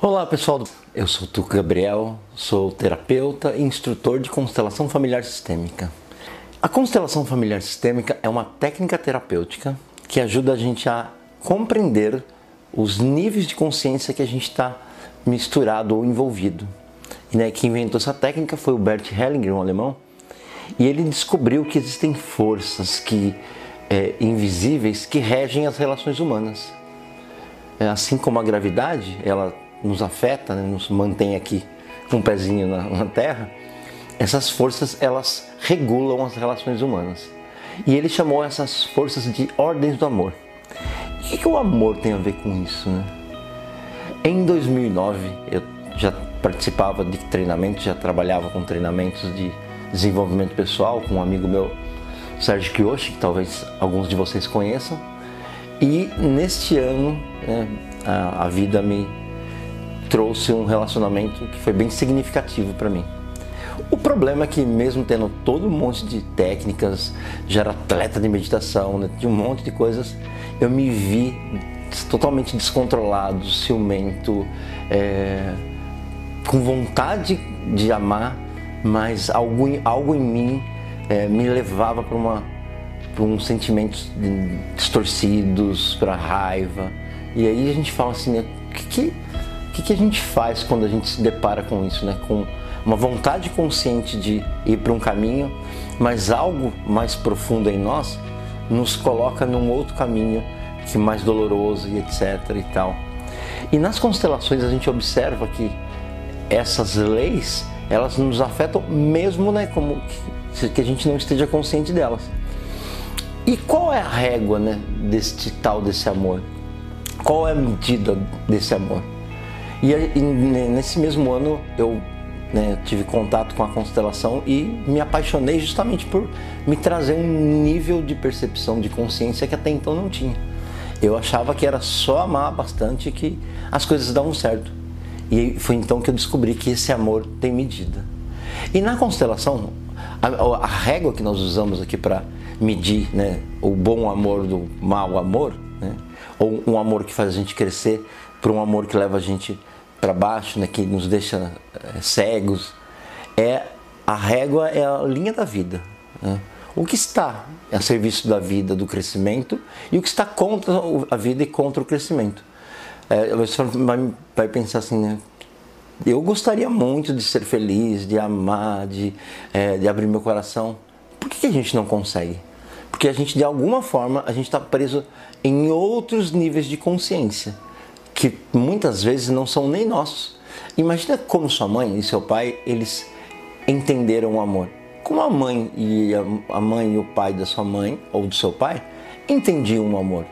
Olá pessoal, eu sou Tuco Gabriel, sou terapeuta e instrutor de constelação familiar sistêmica. A constelação familiar sistêmica é uma técnica terapêutica que ajuda a gente a compreender os níveis de consciência que a gente está misturado ou envolvido. E né, quem inventou essa técnica foi o Bert Hellinger, um alemão, e ele descobriu que existem forças que é, invisíveis que regem as relações humanas. É, assim como a gravidade, ela nos afeta, né, nos mantém aqui com um pezinho na, na Terra, essas forças elas regulam as relações humanas. E ele chamou essas forças de ordens do amor. O que, que o amor tem a ver com isso? Né? Em 2009 eu já participava de treinamentos, já trabalhava com treinamentos de desenvolvimento pessoal com um amigo meu, Sérgio Kiyoshi, que talvez alguns de vocês conheçam. E neste ano né, a, a vida me trouxe um relacionamento que foi bem significativo para mim. O problema é que mesmo tendo todo um monte de técnicas, já era atleta de meditação, né, de um monte de coisas, eu me vi totalmente descontrolado, ciumento, é, com vontade de amar, mas algo, algo em mim é, me levava para uma para uns sentimentos distorcidos, para raiva. E aí a gente fala assim, né, que, que, que, que a gente faz quando a gente se depara com isso, né? Com uma vontade consciente de ir para um caminho, mas algo mais profundo em nós nos coloca num outro caminho que mais doloroso e etc e tal. E nas constelações a gente observa que essas leis elas nos afetam mesmo né, como que, que a gente não esteja consciente delas. E qual é a régua né, deste tal desse amor? Qual é a medida desse amor? E, e nesse mesmo ano eu né, tive contato com a constelação e me apaixonei justamente por me trazer um nível de percepção, de consciência que até então não tinha. Eu achava que era só amar bastante que as coisas davam certo. E foi então que eu descobri que esse amor tem medida. E na constelação, a, a régua que nós usamos aqui para medir né, o bom amor do mau amor, né, ou um amor que faz a gente crescer para um amor que leva a gente para baixo, né, que nos deixa é, cegos, é a régua é a linha da vida. Né? O que está a serviço da vida, do crescimento, e o que está contra a vida e contra o crescimento. É, você vai, vai pensar assim, né? Eu gostaria muito de ser feliz, de amar, de, é, de abrir meu coração. Por que, que a gente não consegue? Porque a gente, de alguma forma, a gente está preso em outros níveis de consciência que muitas vezes não são nem nossos. Imagina como sua mãe e seu pai, eles entenderam o amor. Como a mãe e a mãe e o pai da sua mãe ou do seu pai entendiam o amor.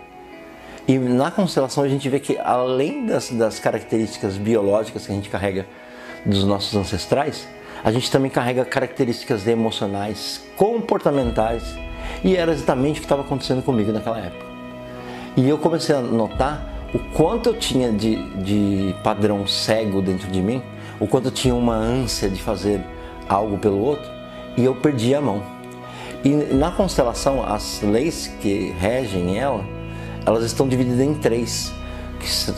E na constelação a gente vê que além das, das características biológicas que a gente carrega dos nossos ancestrais, a gente também carrega características emocionais, comportamentais, e era exatamente o que estava acontecendo comigo naquela época. E eu comecei a notar o quanto eu tinha de, de padrão cego dentro de mim, o quanto eu tinha uma ânsia de fazer algo pelo outro e eu perdi a mão. E na constelação, as leis que regem ela, elas estão divididas em três.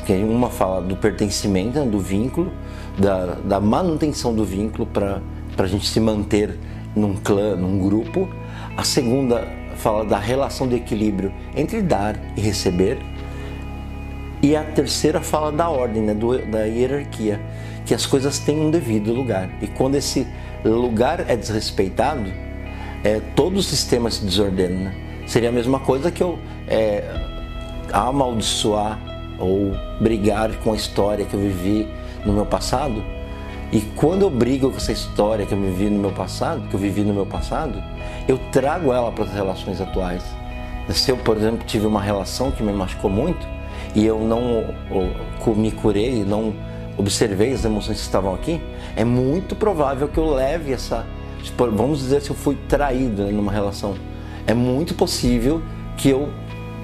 Que uma fala do pertencimento, do vínculo, da, da manutenção do vínculo para a gente se manter num clã, num grupo. A segunda fala da relação de equilíbrio entre dar e receber. E a terceira fala da ordem, né, do, da hierarquia, que as coisas têm um devido lugar. E quando esse lugar é desrespeitado, é, todo o sistema se desordena. Né? Seria a mesma coisa que eu é, amaldiçoar ou brigar com a história que eu vivi no meu passado. E quando eu brigo com essa história que eu vivi no meu passado, que eu vivi no meu passado, eu trago ela para as relações atuais. Se eu, por exemplo, tive uma relação que me machucou muito, e eu não me curei, não observei as emoções que estavam aqui, é muito provável que eu leve essa. Tipo, vamos dizer se eu fui traído né, numa relação. É muito possível que eu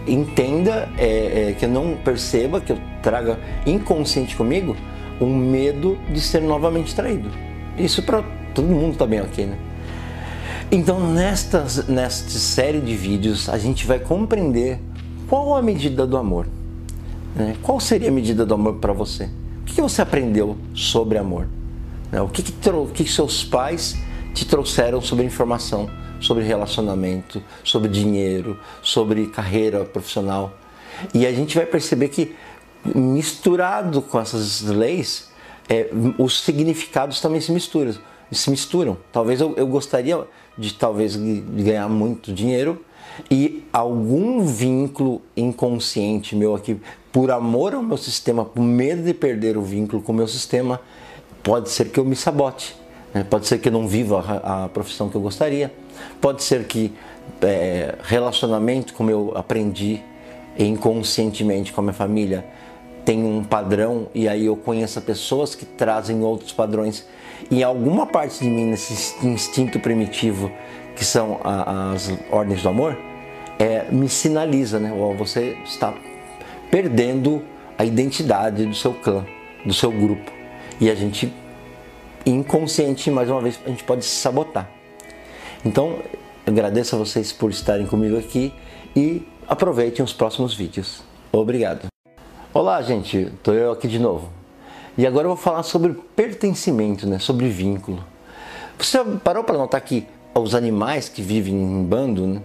entenda, é, é, que eu não perceba, que eu traga inconsciente comigo um medo de ser novamente traído. Isso para todo mundo tá aqui, né? Então, nesta, nesta série de vídeos, a gente vai compreender qual a medida do amor. Né? Qual seria a medida do amor para você? que você aprendeu sobre amor? Né? O que, que, o que seus pais te trouxeram sobre informação, sobre relacionamento, sobre dinheiro, sobre carreira profissional? E a gente vai perceber que misturado com essas leis, é, os significados também se misturam. Se misturam. Talvez eu, eu gostaria de talvez ganhar muito dinheiro e algum vínculo inconsciente meu aqui, por amor ao meu sistema, por medo de perder o vínculo com o meu sistema, pode ser que eu me sabote. Né? Pode ser que eu não viva a, a profissão que eu gostaria. Pode ser que é, relacionamento, como eu aprendi inconscientemente com a minha família, tem um padrão e aí eu conheço pessoas que trazem outros padrões. E alguma parte de mim, nesse instinto primitivo, que são as ordens do amor, é, me sinaliza, né? Você está perdendo a identidade do seu clã, do seu grupo. E a gente, inconsciente, mais uma vez, a gente pode se sabotar. Então, agradeço a vocês por estarem comigo aqui e aproveitem os próximos vídeos. Obrigado. Olá, gente, estou eu aqui de novo. E agora eu vou falar sobre pertencimento, né? sobre vínculo. Você parou para notar que os animais que vivem em bando, né?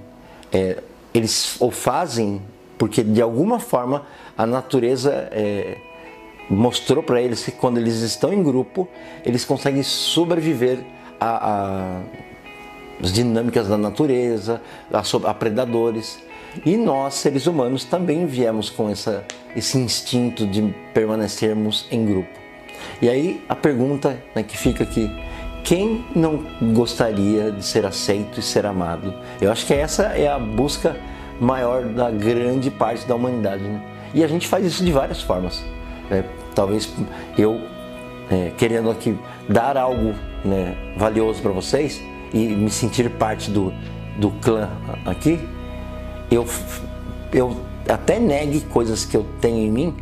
é, eles o fazem porque de alguma forma a natureza é, mostrou para eles que quando eles estão em grupo, eles conseguem sobreviver a, a as dinâmicas da natureza, a, a predadores. E nós, seres humanos, também viemos com essa, esse instinto de permanecermos em grupo. E aí a pergunta né, que fica aqui: quem não gostaria de ser aceito e ser amado? Eu acho que essa é a busca maior da grande parte da humanidade. Né? E a gente faz isso de várias formas. Né? Talvez eu, é, querendo aqui dar algo né, valioso para vocês e me sentir parte do, do clã aqui, eu, eu até negue coisas que eu tenho em mim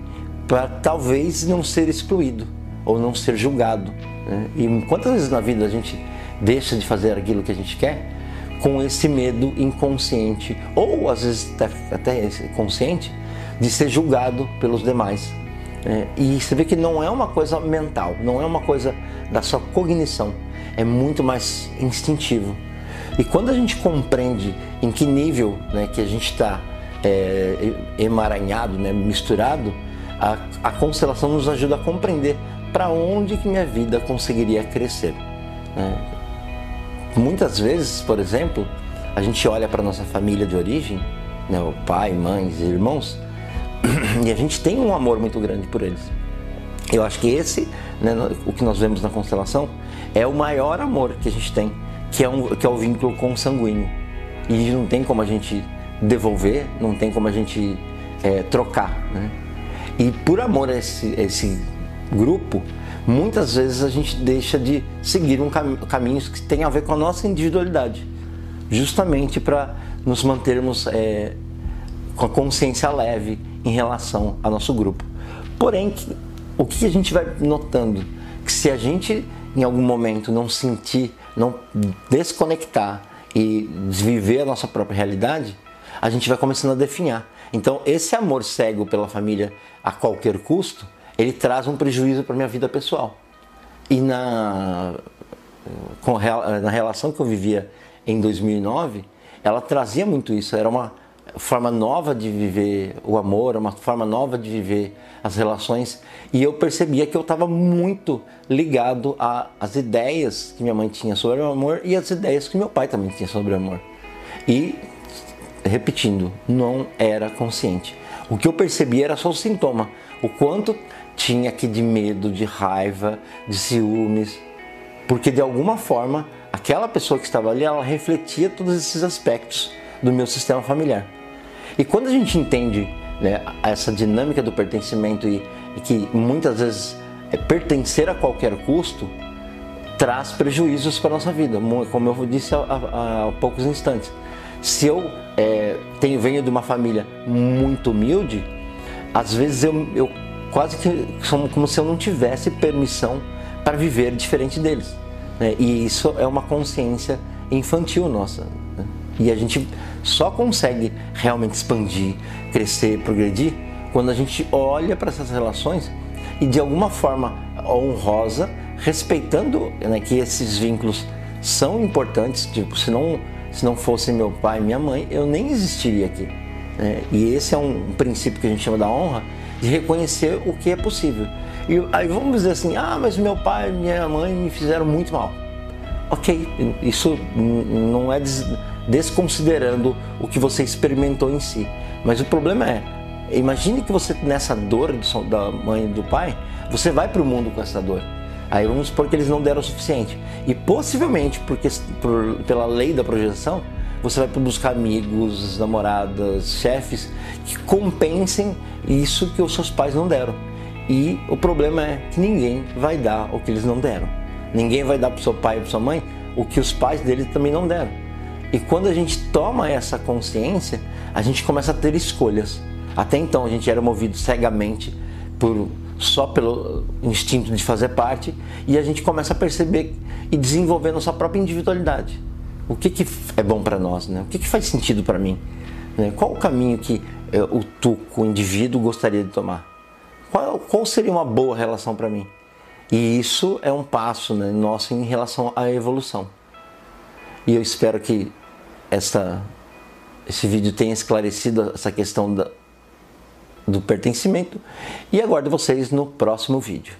para talvez não ser excluído ou não ser julgado. Né? E quantas vezes na vida a gente deixa de fazer aquilo que a gente quer com esse medo inconsciente ou às vezes até consciente de ser julgado pelos demais. Né? E você vê que não é uma coisa mental, não é uma coisa da sua cognição, é muito mais instintivo. E quando a gente compreende em que nível né, que a gente está é, emaranhado, né, misturado, a, a constelação nos ajuda a compreender para onde que minha vida conseguiria crescer. Né? Muitas vezes, por exemplo, a gente olha para nossa família de origem, né, o pai, mães, irmãos, e a gente tem um amor muito grande por eles. Eu acho que esse, né, o que nós vemos na constelação, é o maior amor que a gente tem que é, um, que é o vínculo consanguíneo. E não tem como a gente devolver, não tem como a gente é, trocar. Né? E por amor a esse, esse grupo, muitas vezes a gente deixa de seguir um cam caminhos que tem a ver com a nossa individualidade, justamente para nos mantermos é, com a consciência leve em relação ao nosso grupo. Porém, o que a gente vai notando? Que se a gente em algum momento não sentir não desconectar e viver a nossa própria realidade, a gente vai começando a definhar. Então, esse amor cego pela família a qualquer custo, ele traz um prejuízo para minha vida pessoal. E na, com, na relação que eu vivia em 2009, ela trazia muito isso. Era uma forma nova de viver o amor, uma forma nova de viver as relações. E eu percebia que eu estava muito ligado às ideias que minha mãe tinha sobre o amor e as ideias que meu pai também tinha sobre o amor. E, repetindo, não era consciente. O que eu percebia era só o sintoma. O quanto tinha aqui de medo, de raiva, de ciúmes. Porque de alguma forma, aquela pessoa que estava ali, ela refletia todos esses aspectos do meu sistema familiar. E quando a gente entende né, essa dinâmica do pertencimento e, e que muitas vezes é, pertencer a qualquer custo traz prejuízos para nossa vida, como eu disse há, há, há poucos instantes. Se eu é, tenho, venho de uma família muito humilde, às vezes eu, eu quase que como, se eu não tivesse permissão para viver diferente deles. Né? E isso é uma consciência infantil nossa. Né? E a gente só consegue realmente expandir, crescer, progredir quando a gente olha para essas relações e de alguma forma honrosa, respeitando né, que esses vínculos são importantes. Tipo, se não, se não fosse meu pai e minha mãe, eu nem existiria aqui. Né? E esse é um princípio que a gente chama da honra, de reconhecer o que é possível. E aí vamos dizer assim: ah, mas meu pai e minha mãe me fizeram muito mal. Ok, isso não é desconsiderando o que você experimentou em si. Mas o problema é, imagine que você nessa dor da mãe e do pai, você vai para o mundo com essa dor. Aí vamos supor que eles não deram o suficiente. E possivelmente, porque por, pela lei da projeção, você vai buscar amigos, namoradas, chefes que compensem isso que os seus pais não deram. E o problema é que ninguém vai dar o que eles não deram. Ninguém vai dar para seu pai e para sua mãe o que os pais dele também não deram. E quando a gente toma essa consciência, a gente começa a ter escolhas. Até então a gente era movido cegamente por só pelo instinto de fazer parte e a gente começa a perceber e desenvolver nossa própria individualidade. O que, que é bom para nós, né? O que, que faz sentido para mim? Né? Qual o caminho que eh, o tuco, o indivíduo, gostaria de tomar? Qual, qual seria uma boa relação para mim? E isso é um passo né, nosso em relação à evolução. E eu espero que essa, esse vídeo tenha esclarecido essa questão da, do pertencimento e aguardo vocês no próximo vídeo.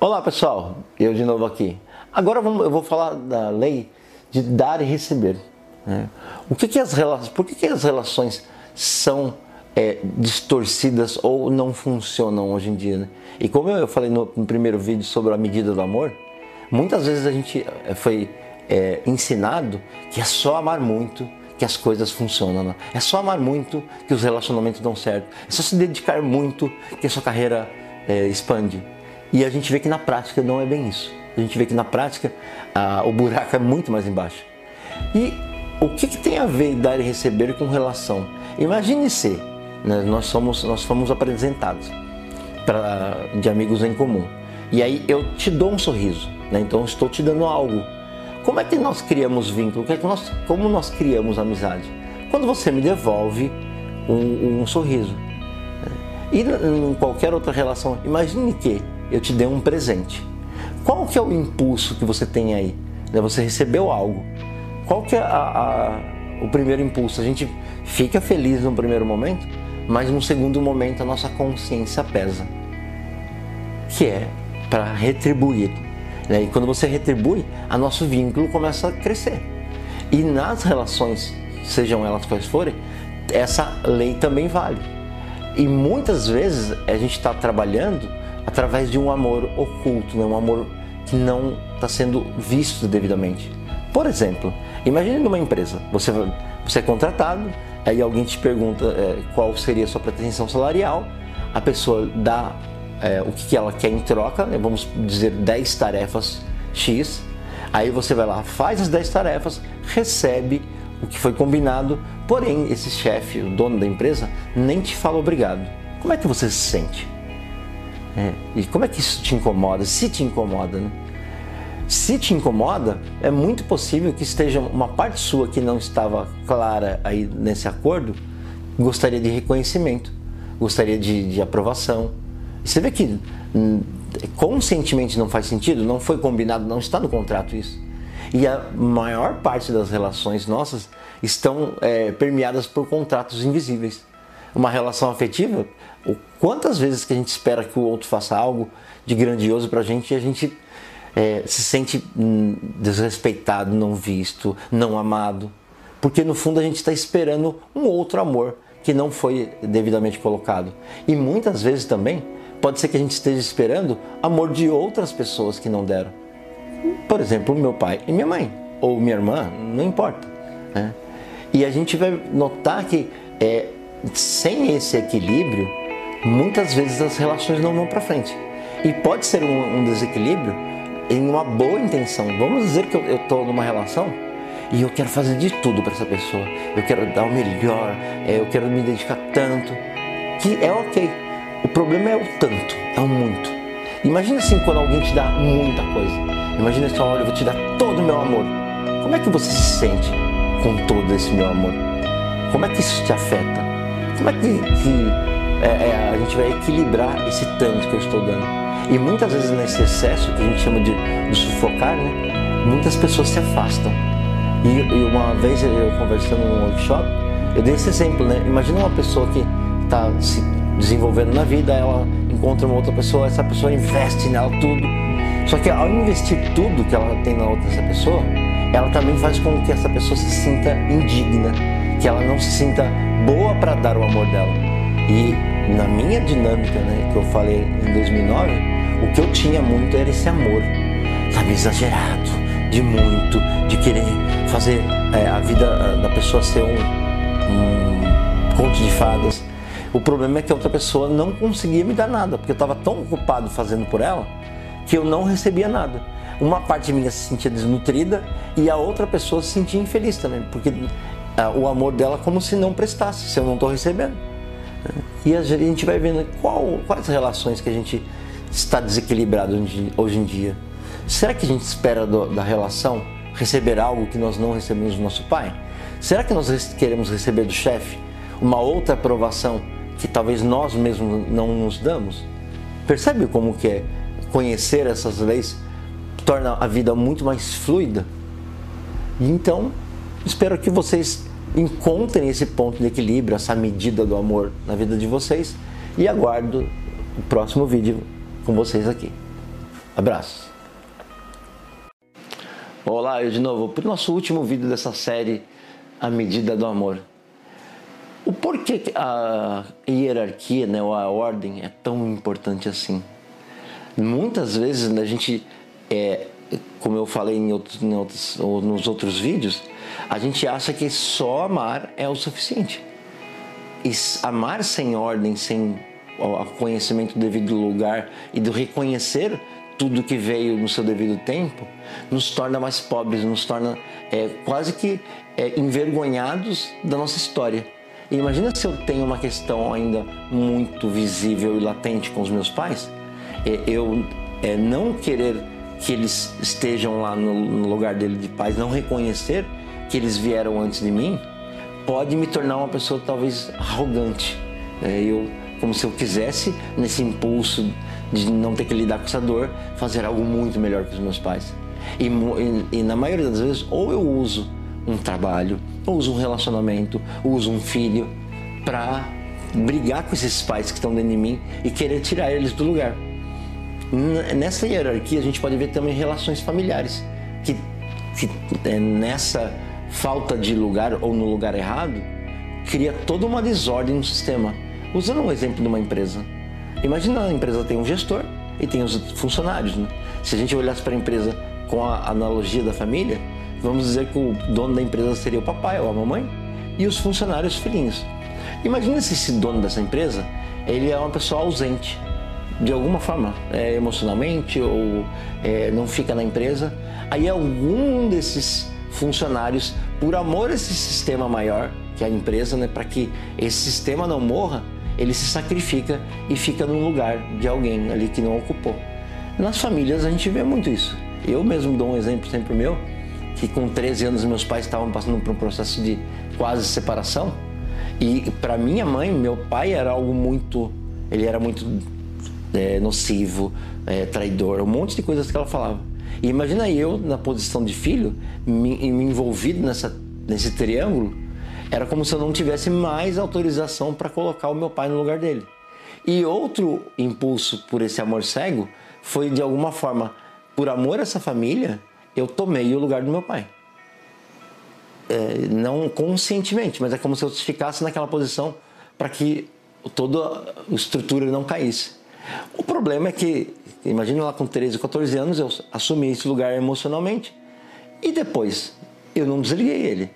Olá pessoal, eu de novo aqui. Agora eu vou falar da lei de dar e receber. Né? O que, que as relações, por que, que as relações são é, distorcidas ou não funcionam hoje em dia? Né? E como eu falei no, no, primeiro vídeo sobre a medida do amor, muitas vezes a gente é, foi é, ensinado que é só amar muito que as coisas funcionam. Né? É só amar muito que os relacionamentos dão certo. É só se dedicar muito que a sua carreira é, expande. E a gente vê que na prática não é bem isso. A gente vê que na prática o buraco é muito mais embaixo. E o que, que tem a ver dar e receber com relação? Imagine se né, nós, somos, nós fomos apresentados pra, de amigos em comum. E aí eu te dou um sorriso, né? então estou te dando algo como é que nós criamos vínculo? É nós, como nós criamos amizade? Quando você me devolve um, um sorriso. E em qualquer outra relação, imagine que eu te dei um presente. Qual que é o impulso que você tem aí? Né, você recebeu algo. Qual que é a, a, o primeiro impulso? A gente fica feliz no primeiro momento, mas no segundo momento a nossa consciência pesa, que é para retribuir né? E quando você retribui, a nosso vínculo começa a crescer. E nas relações, sejam elas quais forem, essa lei também vale. E muitas vezes a gente está trabalhando através de um amor oculto, né? um amor que não está sendo visto devidamente. Por exemplo, imagine numa empresa, você, você é contratado, aí alguém te pergunta é, qual seria a sua pretensão salarial, a pessoa dá é, o que, ela quer em troca, né? vamos dizer 10 tarefas X. Aí você vai lá, faz as 10 tarefas, recebe o que foi combinado, porém esse chefe, o dono da empresa, nem te fala obrigado. Como é que você se sente? É, e como é que isso te incomoda? Se te incomoda, né? Se te incomoda, é muito possível que esteja uma parte sua que não estava clara aí nesse acordo, gostaria de reconhecimento, gostaria de, de aprovação, você vê que hum, conscientemente não faz sentido, não foi combinado, não está no contrato isso. E a maior parte das relações nossas estão é, permeadas por contratos invisíveis. Uma relação afetiva, quantas vezes que a gente espera que o outro faça algo de grandioso para a gente e a gente é, se sente hum, desrespeitado, não visto, não amado. Porque no fundo a gente está esperando um outro amor que não foi devidamente colocado. E muitas vezes também Pode ser que a gente esteja esperando amor de outras pessoas que não deram. Por exemplo, meu pai e minha mãe, ou minha irmã, não importa. Né? E a gente vai notar que é, sem esse equilíbrio, muitas vezes as relações não vão para frente. E pode ser um, um, desequilíbrio em uma boa intenção. Vamos dizer que eu estou numa relação e eu quero fazer de tudo para essa pessoa. Eu quero dar o melhor, é, eu quero me dedicar tanto, que é ok. O problema é o tanto, é o muito. Imagina assim quando alguém te dá muita coisa. Imagina assim, olha, eu vou te dar todo o meu amor. Como é que você se sente com todo esse meu amor? Como é que isso te afeta? Como é que, que é, a gente vai equilibrar esse tanto que eu estou dando. E muitas vezes nesse excesso que a gente chama de, de sufocar, né, muitas pessoas se afastam. E, e, uma vez eu conversando num workshop, eu dei esse exemplo, né? Imagina uma pessoa que está se desenvolvendo na vida, ela encontra uma outra pessoa, essa pessoa investe nela tudo. Só que ao investir tudo que ela tem na outra essa pessoa, ela também faz com que essa pessoa se sinta indigna, que ela não se sinta boa para dar o amor dela. E na minha dinâmica, né, que eu falei em 2009, o que eu tinha muito era esse amor, sabe, exagerado, de muito, de querer fazer é, a vida da pessoa ser um, um conto de fadas. O problema é que a outra pessoa não conseguia me dar nada, porque eu estava tão ocupado fazendo por ela que eu não recebia nada. Uma parte minha se sentia desnutrida e a outra pessoa se sentia infeliz também, porque o amor dela como se não prestasse, se eu não estou recebendo. E a gente vai vendo qual, quais relações que a gente está desequilibrado hoje em dia. Será que a gente espera do, da relação receber algo que nós não recebemos do nosso pai? Será que nós queremos receber do chefe uma outra aprovação que talvez nós mesmos não nos damos? Percebe como que é conhecer essas leis torna a vida muito mais fluida? Então, espero que vocês encontrem esse ponto de equilíbrio, essa medida do amor na vida de vocês e aguardo o próximo vídeo com vocês aqui. Abraço! Olá, eu de novo para o nosso último vídeo dessa série A Medida do Amor. O porquê a hierarquia, né, ou a ordem é tão importante assim? Muitas vezes a gente, é, como eu falei em outros, em outros, nos outros vídeos, a gente acha que só amar é o suficiente. E amar sem ordem, sem o conhecimento do devido lugar e do reconhecer tudo que veio no seu devido tempo, nos torna mais pobres, nos torna é, quase que é, envergonhados da nossa história. E imagina se eu tenho uma questão ainda muito visível e latente com os meus pais, é, eu é, não querer que eles estejam lá no, no lugar dele de paz, não reconhecer que eles vieram antes de mim, pode me tornar uma pessoa talvez arrogante. É, eu, como se eu quisesse, nesse impulso de não ter que lidar com essa dor, fazer algo muito melhor que os meus pais. E, e, e na maioria das vezes, ou eu uso um trabalho, ou uso um relacionamento, ou uso um filho para brigar com esses pais que estão dentro de mim e querer tirar eles do lugar. Nessa hierarquia, a gente pode ver também relações familiares, que, que é, nessa falta de lugar ou no lugar errado, cria toda uma desordem no sistema. Usando um exemplo de uma empresa. Imagina a empresa tem um gestor e tem os funcionários. Né? Se a gente olhasse para a empresa com a analogia da família, vamos dizer que o dono da empresa seria o papai ou a mamãe e os funcionários os filhinhos. Imagina se esse dono dessa empresa ele é uma pessoa ausente de alguma forma, é, emocionalmente ou é, não fica na empresa. Aí algum desses funcionários, por amor a esse sistema maior, que é a empresa, né, para que esse sistema não morra, ele se sacrifica e fica no lugar de alguém ali que não ocupou. Nas famílias a gente vê muito isso. Eu mesmo dou um exemplo sempre meu, que com 13 anos meus pais estavam passando por um processo de quase separação. E para minha mãe, meu pai era algo muito, ele era muito é, nocivo, é, traidor, um monte de coisas que ela falava. E imagina eu na posição de filho, me, me envolvido nessa, nesse triângulo, era como se eu não tivesse mais autorização para colocar o meu pai no lugar dele. E outro impulso por esse amor cego foi de alguma forma, por amor a essa família, eu tomei o lugar do meu pai. É, não conscientemente, mas é como se eu ficasse naquela posição para que toda a estrutura não caísse. O problema é que, imagina lá com 13, 14 anos, eu assumi esse lugar emocionalmente e depois eu não desliguei ele.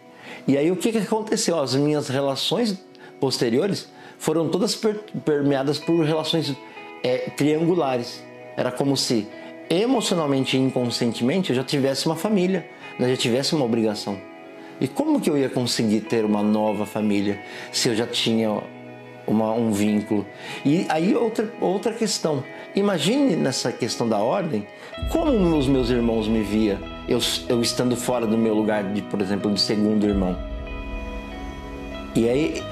E aí o que, que aconteceu? As minhas relações posteriores foram todas permeadas por relações é, triangulares. Era como se emocionalmente e inconscientemente eu já tivesse uma família, eu já tivesse uma obrigação. E como que eu ia conseguir ter uma nova família se eu já tinha uma, um vínculo? E aí outra, outra questão. Imagine nessa questão da ordem, como os meus irmãos me via eu, eu estando fora do meu lugar de, por exemplo, de segundo irmão. E aí,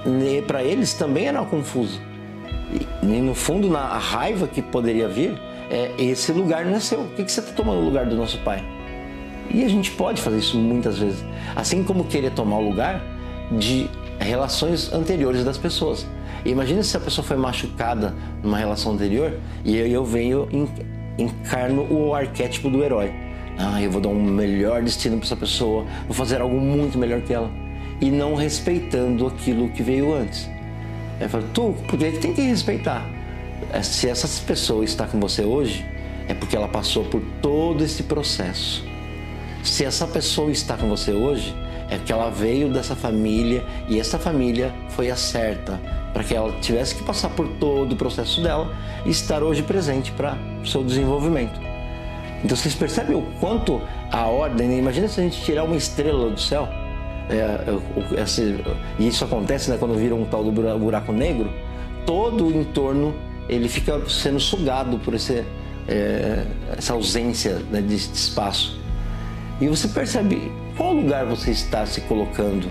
para eles também era confuso. E, no fundo, na raiva que poderia vir, é esse lugar não é seu. O que, que você está tomando no lugar do nosso pai? E a gente pode fazer isso muitas vezes. Assim como querer tomar o lugar de relações anteriores das pessoas. Imagina se a pessoa foi machucada numa relação anterior e eu venho encarno o arquétipo do herói. Ah, eu vou dar um melhor destino para essa pessoa, vou fazer algo muito melhor que ela. E não respeitando aquilo que veio antes. Eu falo, tu, porque tem que respeitar. É, se essa pessoa está com você hoje, é porque ela passou por todo esse processo. Se essa pessoa está com você hoje, é que ela veio dessa família e essa família foi a certa para que ela tivesse que passar por todo o processo dela e estar hoje presente para o seu desenvolvimento. Então vocês percebem o quanto a ordem, né? imagina se a gente tirar uma estrela do céu, é, esse, e isso acontece né, quando vira um tal do buraco negro, todo o entorno ele fica sendo sugado por esse, é, essa ausência né, de espaço. E você percebe qual lugar você está se colocando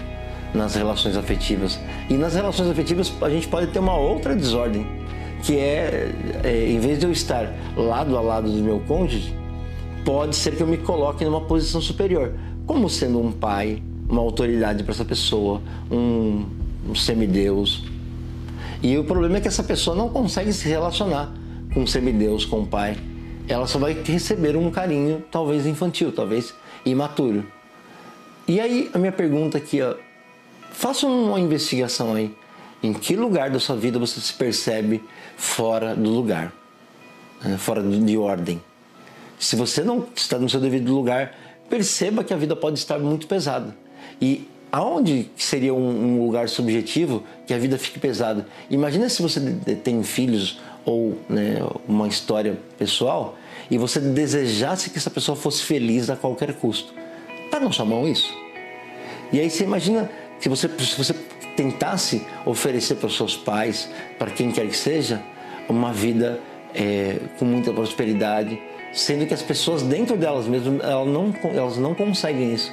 nas relações afetivas. E nas relações afetivas a gente pode ter uma outra desordem, que é, é em vez de eu estar lado a lado do meu cônjuge, pode ser que eu me coloque numa posição superior, como sendo um pai, uma autoridade para essa pessoa, um, um semideus. E o problema é que essa pessoa não consegue se relacionar com o semideus, com o pai. Ela só vai receber um carinho, talvez infantil, talvez imaturo. E aí a minha pergunta aqui, ó, faça uma investigação aí. Em que lugar da sua vida você se percebe fora do lugar, né, fora de ordem? Se você não está no seu devido lugar, perceba que a vida pode estar muito pesada. E aonde seria um, lugar subjetivo que a vida fique pesada? Imagina se você tem filhos ou né, uma história pessoal e você desejasse que essa pessoa fosse feliz a qualquer custo. Está na sua mão isso? E aí você imagina se você, se você tentasse oferecer para os seus pais, para quem quer que seja, uma vida é, com muita prosperidade, sendo que as pessoas dentro delas mesmas elas não, elas não conseguem isso.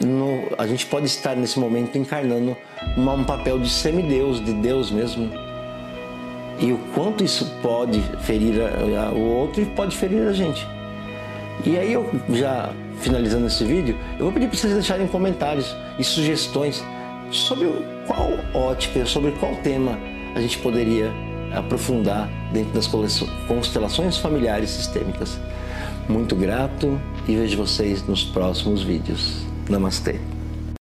No, a gente pode estar nesse momento encarnando uma, um papel de semideus, de Deus mesmo. E o quanto isso pode ferir a, a, o outro e pode ferir a gente. E aí eu já finalizando esse vídeo, eu vou pedir para vocês deixarem comentários e sugestões sobre qual ótica, sobre qual tema a gente poderia aprofundar dentro das constelações familiares sistêmicas. Muito grato e vejo vocês nos próximos vídeos. Namastê.